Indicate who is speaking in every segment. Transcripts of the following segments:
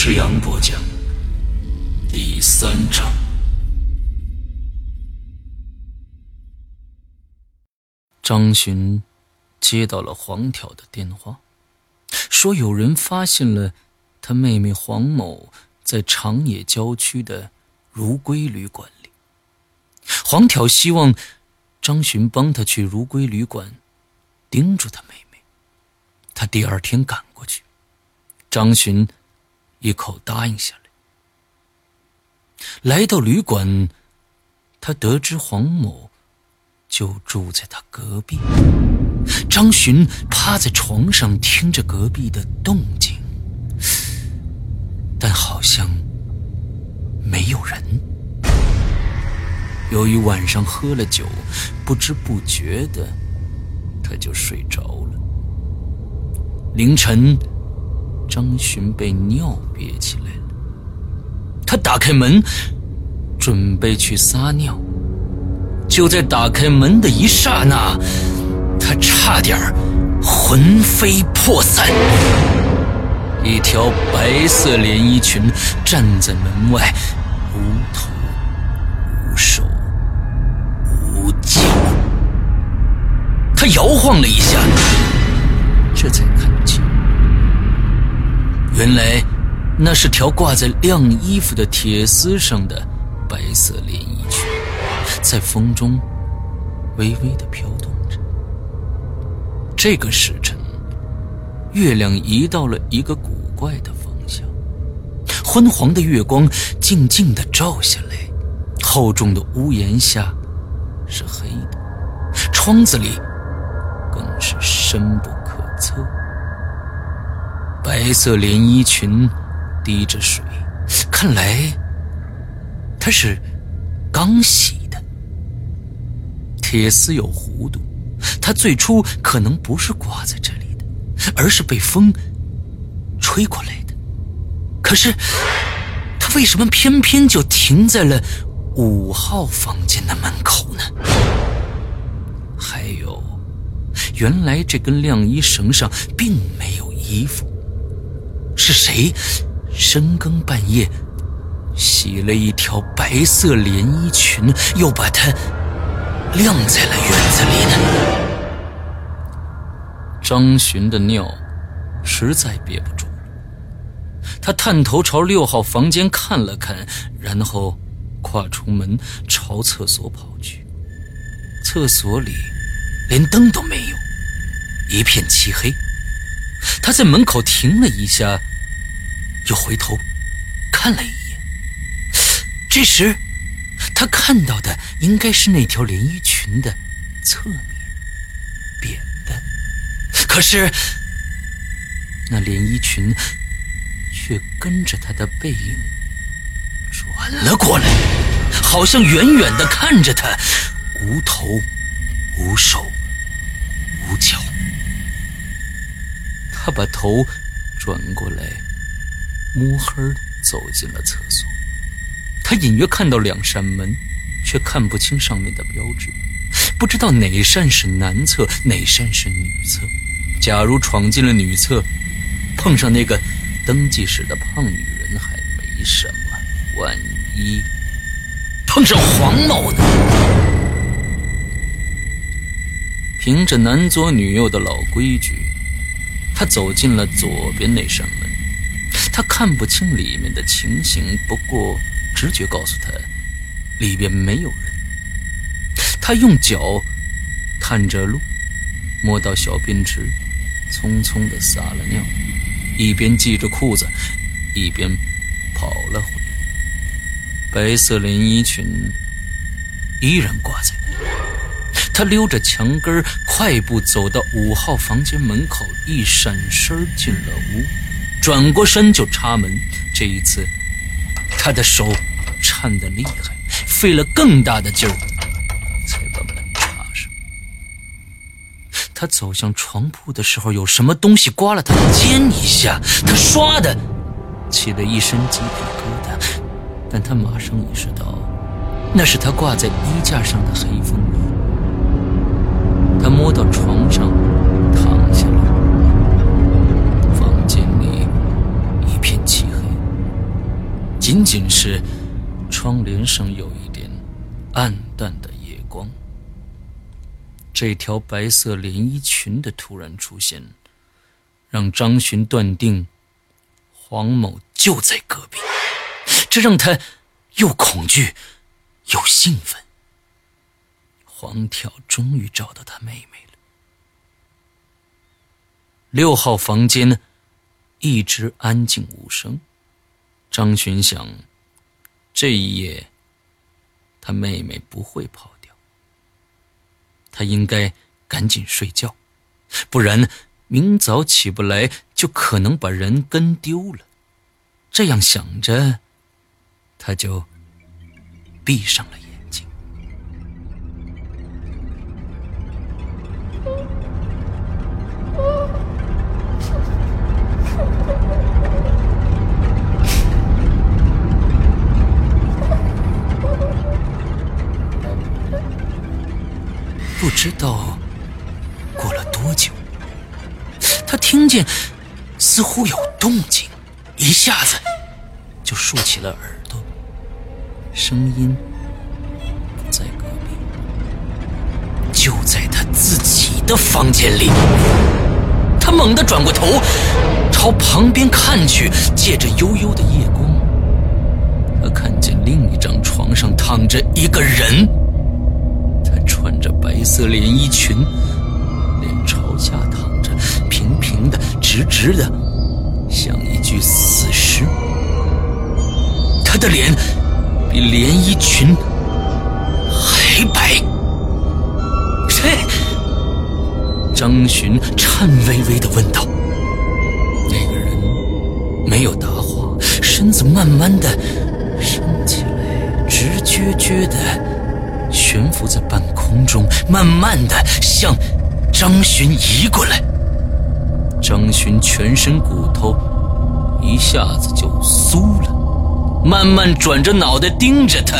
Speaker 1: 刘诗阳播讲，第三章。张巡接到了黄挑的电话，说有人发现了他妹妹黄某。在长野郊区的如归旅馆里，黄挑希望张巡帮他去如归旅馆盯住他妹妹。他第二天赶过去，张巡一口答应下来。来到旅馆，他得知黄某就住在他隔壁。张巡趴在床上听着隔壁的动静。但好像没有人。由于晚上喝了酒，不知不觉的他就睡着了。凌晨，张巡被尿憋起来了。他打开门，准备去撒尿。就在打开门的一刹那，他差点魂飞魄散。一条白色连衣裙站在门外，无头无手无脚。他摇晃了一下，这才看，原来那是条挂在晾衣服的铁丝上的白色连衣裙，在风中微微的飘动着。这个时辰。月亮移到了一个古怪的方向，昏黄的月光静静的照下来，厚重的屋檐下是黑的，窗子里更是深不可测。白色连衣裙滴着水，看来他是刚洗的。铁丝有弧度，它最初可能不是挂在这里的。而是被风吹过来的，可是他为什么偏偏就停在了五号房间的门口呢？还有，原来这根晾衣绳上并没有衣服，是谁深更半夜洗了一条白色连衣裙，又把它晾在了院子里呢？张巡的尿实在憋不住了，他探头朝六号房间看了看，然后跨出门朝厕所跑去。厕所里连灯都没有，一片漆黑。他在门口停了一下，又回头看了一眼。这时，他看到的应该是那条连衣裙的侧面。扁的可是，那连衣裙却跟着他的背影转了过来，好像远远的看着他，无头、无手、无脚。他把头转过来，摸黑走进了厕所。他隐约看到两扇门，却看不清上面的标志，不知道哪扇是男厕，哪扇是女厕。假如闯进了女厕，碰上那个登记室的胖女人还没什么，万一碰上黄某呢？凭着男左女右的老规矩，他走进了左边那扇门。他看不清里面的情形，不过直觉告诉他，里边没有人。他用脚探着路，摸到小便池，匆匆的撒了尿，一边系着裤子，一边跑了回来。白色连衣裙依然挂在那里。他溜着墙根快步走到五号房间门口，一闪身进了屋，转过身就插门。这一次，他的手颤得厉害，费了更大的劲儿才把门插上。他走向床铺的时候，有什么东西刮了他的肩一下，他唰的起了一身鸡皮疙瘩，但他马上意识到，那是他挂在衣架上的黑风衣。他摸到床上，仅仅是窗帘上有一点暗淡的夜光。这条白色连衣裙的突然出现，让张巡断定黄某就在隔壁，这让他又恐惧又兴奋。黄跳终于找到他妹妹了。六号房间一直安静无声。张巡想，这一夜他妹妹不会跑掉。他应该赶紧睡觉，不然明早起不来，就可能把人跟丢了。这样想着，他就闭上了眼。知道过了多久，他听见似乎有动静，一下子就竖起了耳朵。声音在隔壁，就在他自己的房间里。他猛地转过头，朝旁边看去，借着幽幽的夜光，他看见另一张床上躺着一个人。黑色连衣裙，脸朝下躺着，平平的、直直的，像一具死尸。他的脸比连衣裙还白。谁？张巡颤巍巍的问道。那个人没有答话，身子慢慢的升起来，直撅撅的。悬浮在半空空中，慢慢的向张巡移过来。张巡全身骨头一下子就酥了，慢慢转着脑袋盯着他，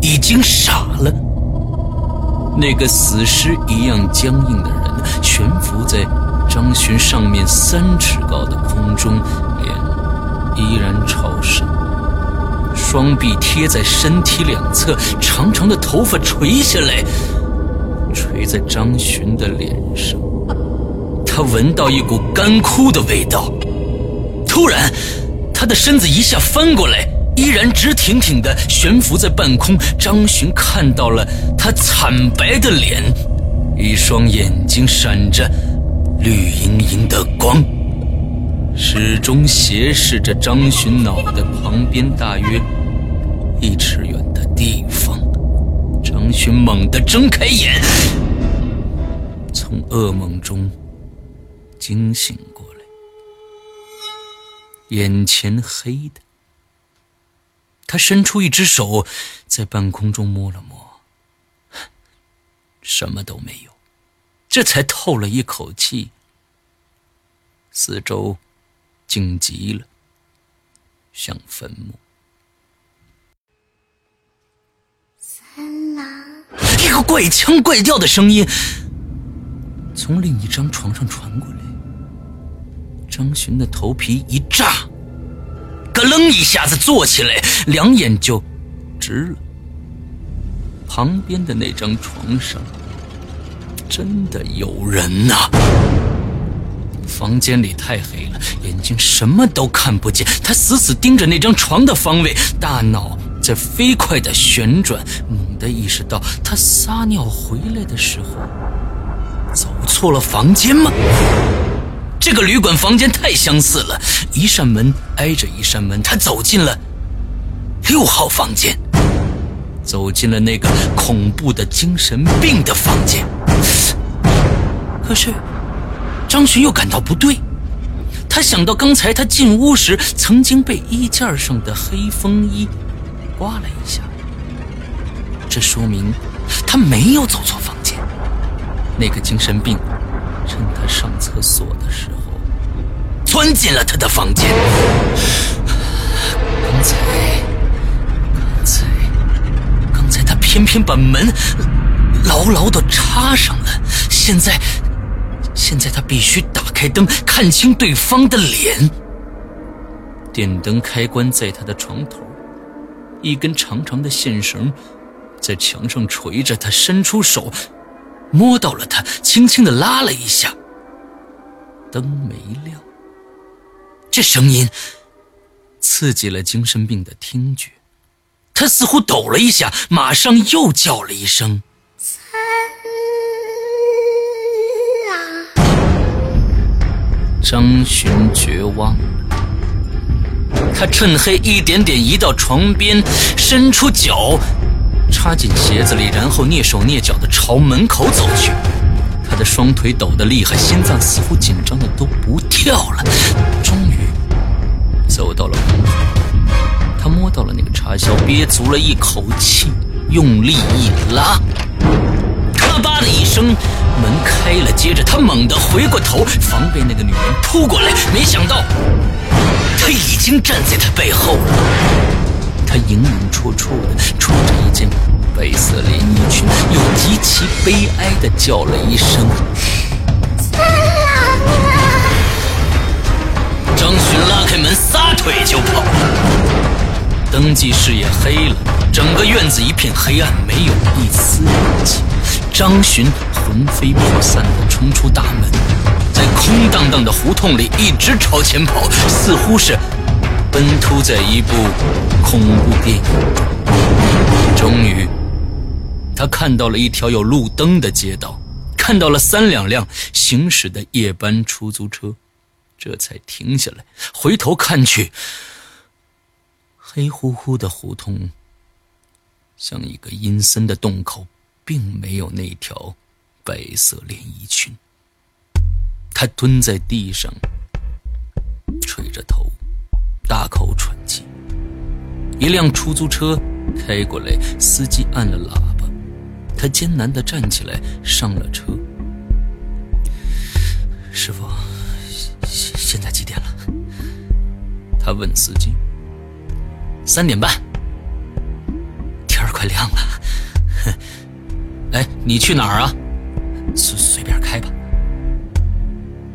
Speaker 1: 已经傻了。那个死尸一样僵硬的人悬浮在张巡上面三尺高的空中，脸依然朝上。双臂贴在身体两侧，长长的头发垂下来，垂在张巡的脸上。他闻到一股干枯的味道。突然，他的身子一下翻过来，依然直挺挺的悬浮在半空。张巡看到了他惨白的脸，一双眼睛闪着绿莹莹的光，始终斜视着张巡脑袋旁边，大约。一尺远的地方，张巡猛地睁开眼，从噩梦中惊醒过来，眼前黑的。他伸出一只手，在半空中摸了摸，什么都没有，这才透了一口气。四周静极了，像坟墓。
Speaker 2: 三郎，
Speaker 1: 一个怪腔怪调的声音从另一张床上传过来，张巡的头皮一炸，咯楞一下子坐起来，两眼就直了。旁边的那张床上真的有人呐！房间里太黑了，眼睛什么都看不见。他死死盯着那张床的方位，大脑在飞快的旋转。猛地意识到，他撒尿回来的时候走错了房间吗？这个旅馆房间太相似了，一扇门挨着一扇门。他走进了六号房间，走进了那个恐怖的精神病的房间。可是。张巡又感到不对，他想到刚才他进屋时曾经被衣架上的黑风衣刮了一下，这说明他没有走错房间。那个精神病趁他上厕所的时候钻进了他的房间。刚才，刚才，刚才他偏偏把门牢牢的插上了，现在。现在他必须打开灯，看清对方的脸。电灯开关在他的床头，一根长长的线绳在墙上垂着。他伸出手，摸到了它，轻轻的拉了一下，灯没亮。这声音刺激了精神病的听觉，他似乎抖了一下，马上又叫了一声。张巡绝望，他趁黑一点点移到床边，伸出脚插进鞋子里，然后蹑手蹑脚地朝门口走去。他的双腿抖得厉害，心脏似乎紧张的都不跳了。终于走到了门口，他摸到了那个插销，憋足了一口气，用力一拉。咔吧的一声，门开了。接着，他猛地回过头，防备那个女人扑过来。没想到，他已经站在他背后了。他影影绰绰的穿着一件白色连衣裙，又极其悲哀的叫了一声：“
Speaker 2: 三郎啊！”
Speaker 1: 张巡拉开门，撒腿就跑。登记室也黑了，整个院子一片黑暗，没有一丝阳气。张巡魂飞魄散地冲出大门，在空荡荡的胡同里一直朝前跑，似乎是奔突在一部恐怖电影。终于，他看到了一条有路灯的街道，看到了三两辆行驶的夜班出租车，这才停下来，回头看去，黑乎乎的胡同像一个阴森的洞口。并没有那条白色连衣裙。他蹲在地上，垂着头，大口喘气。一辆出租车开过来，司机按了喇叭。他艰难地站起来，上了车。师傅，现现在几点了？他问司机。三点半。天儿快亮了。哼。哎，你去哪儿啊？随随便开吧。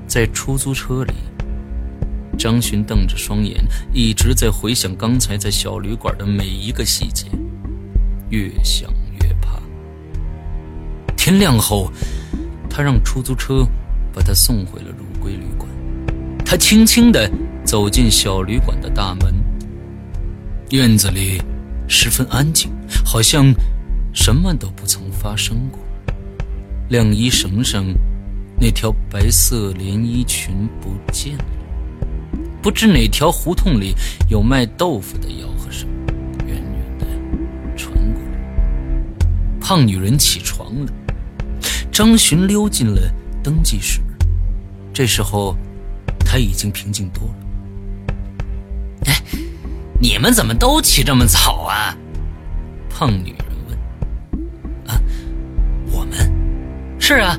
Speaker 1: 在出租车里，张巡瞪着双眼，一直在回想刚才在小旅馆的每一个细节，越想越怕。天亮后，他让出租车把他送回了如归旅馆。他轻轻地走进小旅馆的大门，院子里十分安静，好像……什么都不曾发生过。晾衣绳上那条白色连衣裙不见了。不知哪条胡同里有卖豆腐的吆喝声，远远的传过来。胖女人起床了。张巡溜进了登记室。这时候，他已经平静多了。哎，你们怎么都起这么早啊？胖女。是啊，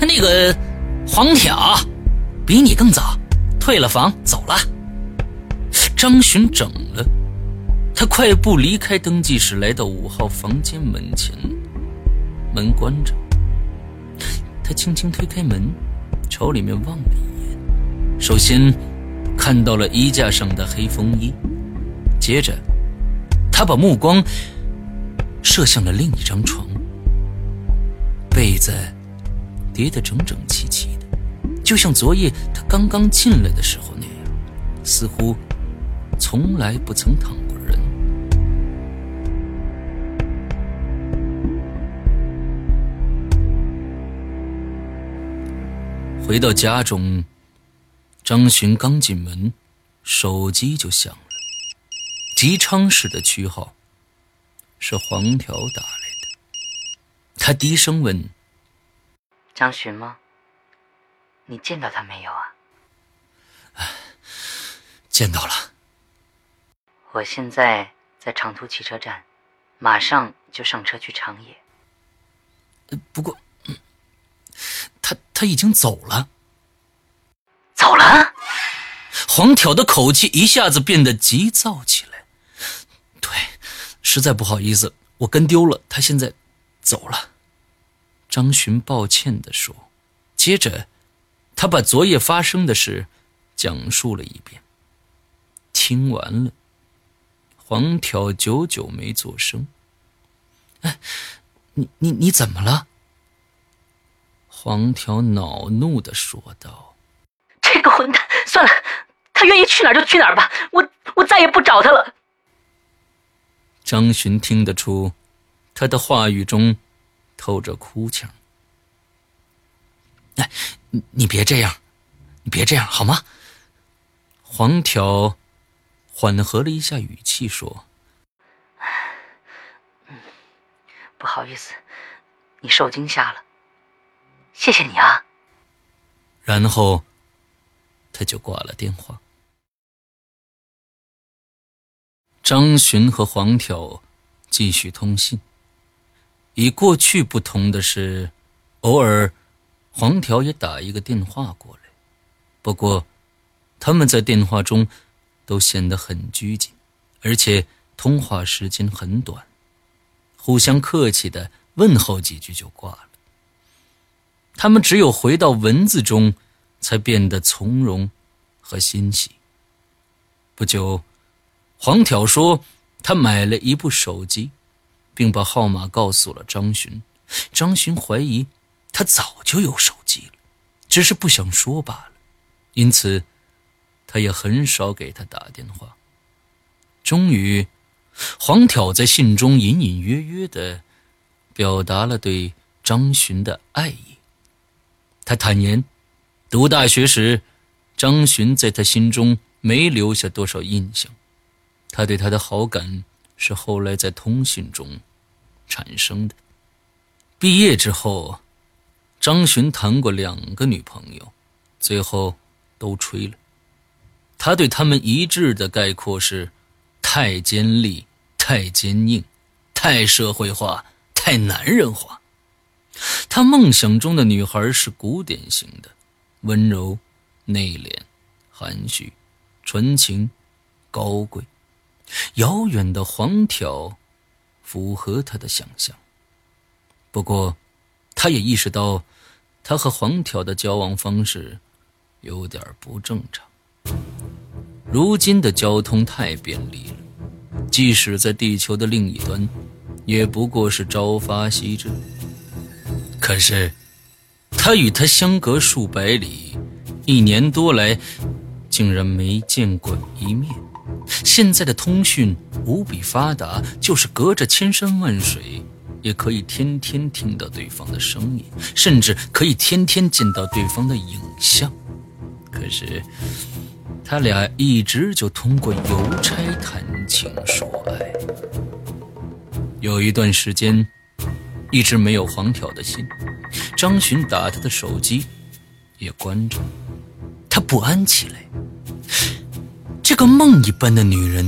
Speaker 1: 那个黄挑比你更早，退了房走了。张巡整了，他快步离开登记室，来到五号房间门前，门关着。他轻轻推开门，朝里面望了一眼，首先看到了衣架上的黑风衣，接着他把目光射向了另一张床，被子叠得整整齐齐的，就像昨夜他刚刚进来的时候那样，似乎从来不曾躺过人。回到家中，张巡刚进门，手机就响了。吉昌市的区号，是黄条打来的。他低声问：“
Speaker 3: 张巡吗？你见到他没有啊？”“
Speaker 1: 见到了。”“
Speaker 3: 我现在在长途汽车站，马上就上车去长野。”“
Speaker 1: 不过。”他他已经走了，
Speaker 3: 走了。
Speaker 1: 黄挑的口气一下子变得急躁起来。对，实在不好意思，我跟丢了。他现在走了。张巡抱歉地说。接着，他把昨夜发生的事讲述了一遍。听完了，黄挑久久没作声。哎，你你你怎么了？黄条恼怒的说道：“
Speaker 3: 这个混蛋，算了，他愿意去哪儿就去哪儿吧，我我再也不找他了。”
Speaker 1: 张巡听得出，他的话语中透着哭腔。“哎，你你别这样，你别这样好吗？”黄条缓和了一下语气说：“
Speaker 3: 嗯，不好意思，你受惊吓了。”谢谢你啊。
Speaker 1: 然后，他就挂了电话。张巡和黄条继续通信。与过去不同的是，偶尔黄条也打一个电话过来。不过，他们在电话中都显得很拘谨，而且通话时间很短，互相客气的问候几句就挂了。他们只有回到文字中，才变得从容和欣喜。不久，黄条说他买了一部手机，并把号码告诉了张巡。张巡怀疑他早就有手机了，只是不想说罢了，因此他也很少给他打电话。终于，黄挑在信中隐隐约约的表达了对张巡的爱意。他坦言，读大学时，张巡在他心中没留下多少印象。他对他的好感是后来在通信中产生的。毕业之后，张巡谈过两个女朋友，最后都吹了。他对他们一致的概括是：太尖利、太坚硬、太社会化、太男人化。他梦想中的女孩是古典型的，温柔、内敛、含蓄、纯情、高贵。遥远的黄条符合他的想象。不过，他也意识到，他和黄条的交往方式有点不正常。如今的交通太便利了，即使在地球的另一端，也不过是朝发夕至。可是，他与他相隔数百里，一年多来，竟然没见过一面。现在的通讯无比发达，就是隔着千山万水，也可以天天听到对方的声音，甚至可以天天见到对方的影像。可是，他俩一直就通过邮差谈情说爱，有一段时间。一直没有黄条的信，张巡打他的手机也关着，他不安起来。个梦一般的女人，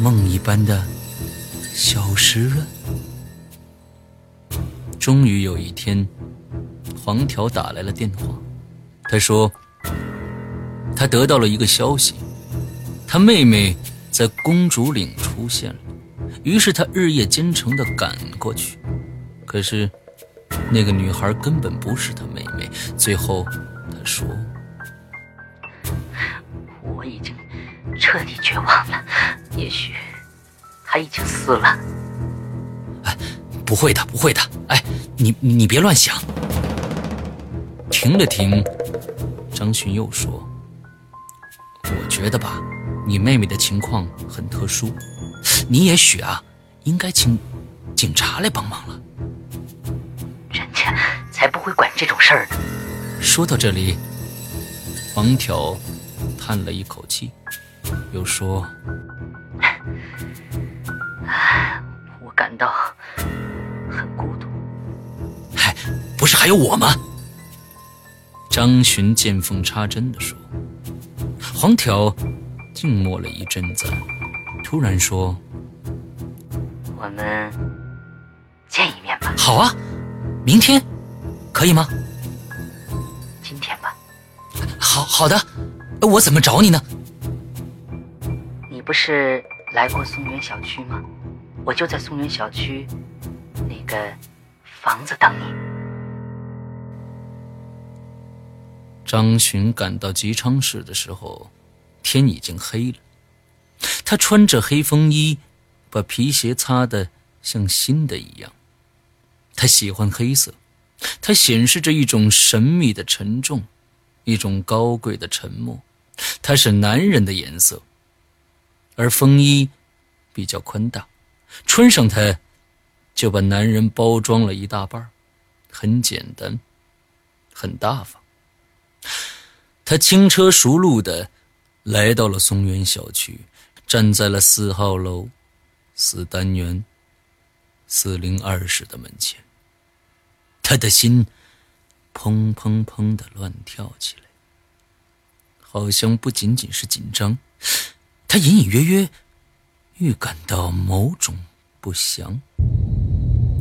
Speaker 1: 梦一般的消失了。终于有一天，黄条打来了电话，他说他得到了一个消息，他妹妹在公主岭出现了，于是他日夜兼程的赶过去。可是，那个女孩根本不是他妹妹。最后，他说：“
Speaker 3: 我已经彻底绝望了，也许他已经死了。”
Speaker 1: 哎，不会的，不会的。哎，你你别乱想。停了停，张巡又说：“我觉得吧，你妹妹的情况很特殊，你也许啊，应该请警察来帮忙了。
Speaker 3: 人家才不会管这种事儿呢。”
Speaker 1: 说到这里，黄条叹了一口气，又说：“
Speaker 3: 我感到很孤独。”
Speaker 1: 嗨，不是还有我吗？张巡见缝插针的说：“黄条静默了一阵子，突然说：‘
Speaker 3: 我们见一面吧。’
Speaker 1: 好啊，明天可以吗？
Speaker 3: 今天吧。
Speaker 1: 好好的，我怎么找你呢？
Speaker 3: 不是来过松原小区吗？我就在松原小区那个房子等你。”
Speaker 1: 张巡赶到吉昌市的时候，天已经黑了。他穿着黑风衣，把皮鞋擦得像新的一样。他喜欢黑色，它显示着一种神秘的沉重，一种高贵的沉默。它是男人的颜色，而风衣比较宽大，穿上它就把男人包装了一大半很简单，很大方。他轻车熟路的来到了松原小区，站在了四号楼四单元四零二室的门前。他的心砰砰砰的乱跳起来，好像不仅仅是紧张，他隐隐约约预感到某种不祥。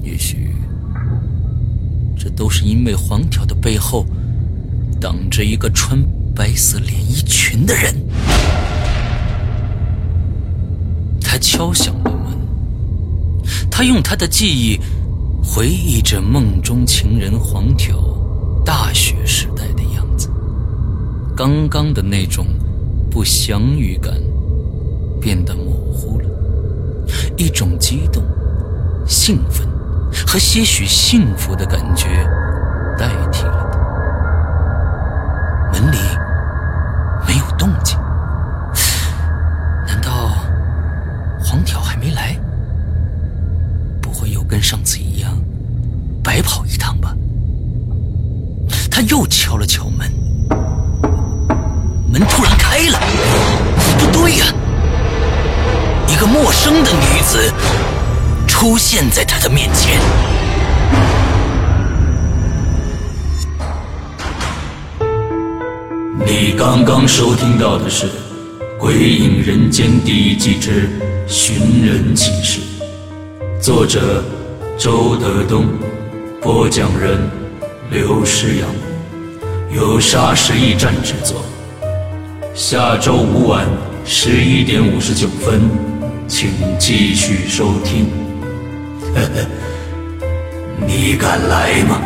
Speaker 1: 也许这都是因为黄条的背后。挡着一个穿白色连衣裙的人，他敲响了门。他用他的记忆回忆着梦中情人黄条大学时代的样子。刚刚的那种不祥预感变得模糊了，一种激动、兴奋和些许幸福的感觉代替了他。门里没有动静，难道黄条还没来？不会又跟上次一样白跑一趟吧？他又敲了敲的女子出现在他的面前。你刚刚收听到的是《鬼影人间》第一季之《寻人启事》，作者周德东，播讲人刘诗阳，由沙石驿站制作。下周五晚十一点五十九分，请继续收听。呵呵，你敢来吗？